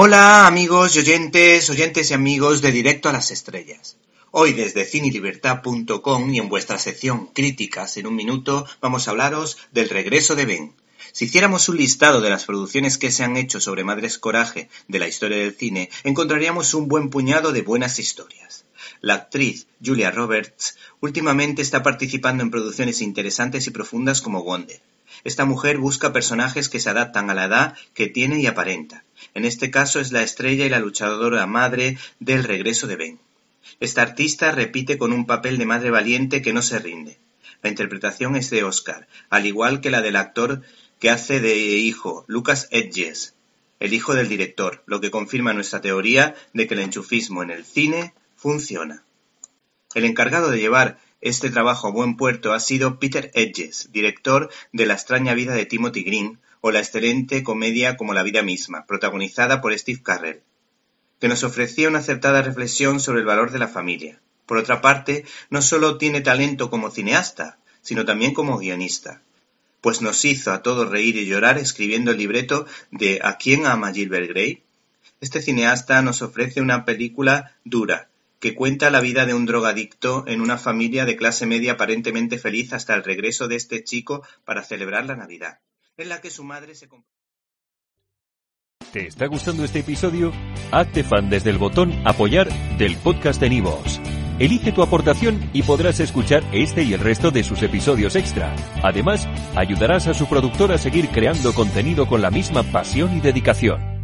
Hola amigos y oyentes, oyentes y amigos de Directo a las Estrellas. Hoy desde cinelibertad.com y en vuestra sección Críticas en un minuto vamos a hablaros del regreso de Ben. Si hiciéramos un listado de las producciones que se han hecho sobre Madres Coraje de la historia del cine, encontraríamos un buen puñado de buenas historias. La actriz Julia Roberts últimamente está participando en producciones interesantes y profundas como Wonder. Esta mujer busca personajes que se adaptan a la edad que tiene y aparenta. En este caso es la estrella y la luchadora madre del regreso de Ben. Esta artista repite con un papel de madre valiente que no se rinde. La interpretación es de Oscar, al igual que la del actor que hace de hijo, Lucas Edges, el hijo del director, lo que confirma nuestra teoría de que el enchufismo en el cine funciona. El encargado de llevar este trabajo a buen puerto ha sido Peter Edges, director de La extraña vida de Timothy Green o la excelente comedia Como la vida misma, protagonizada por Steve Carell, que nos ofrecía una acertada reflexión sobre el valor de la familia. Por otra parte, no solo tiene talento como cineasta, sino también como guionista, pues nos hizo a todos reír y llorar escribiendo el libreto de ¿A quién ama Gilbert Gray? Este cineasta nos ofrece una película dura, que cuenta la vida de un drogadicto en una familia de clase media aparentemente feliz hasta el regreso de este chico para celebrar la Navidad, en la que su madre se... ¿Te está gustando este episodio? Hazte fan desde el botón apoyar del podcast de Nivos. Elige tu aportación y podrás escuchar este y el resto de sus episodios extra. Además, ayudarás a su productor a seguir creando contenido con la misma pasión y dedicación.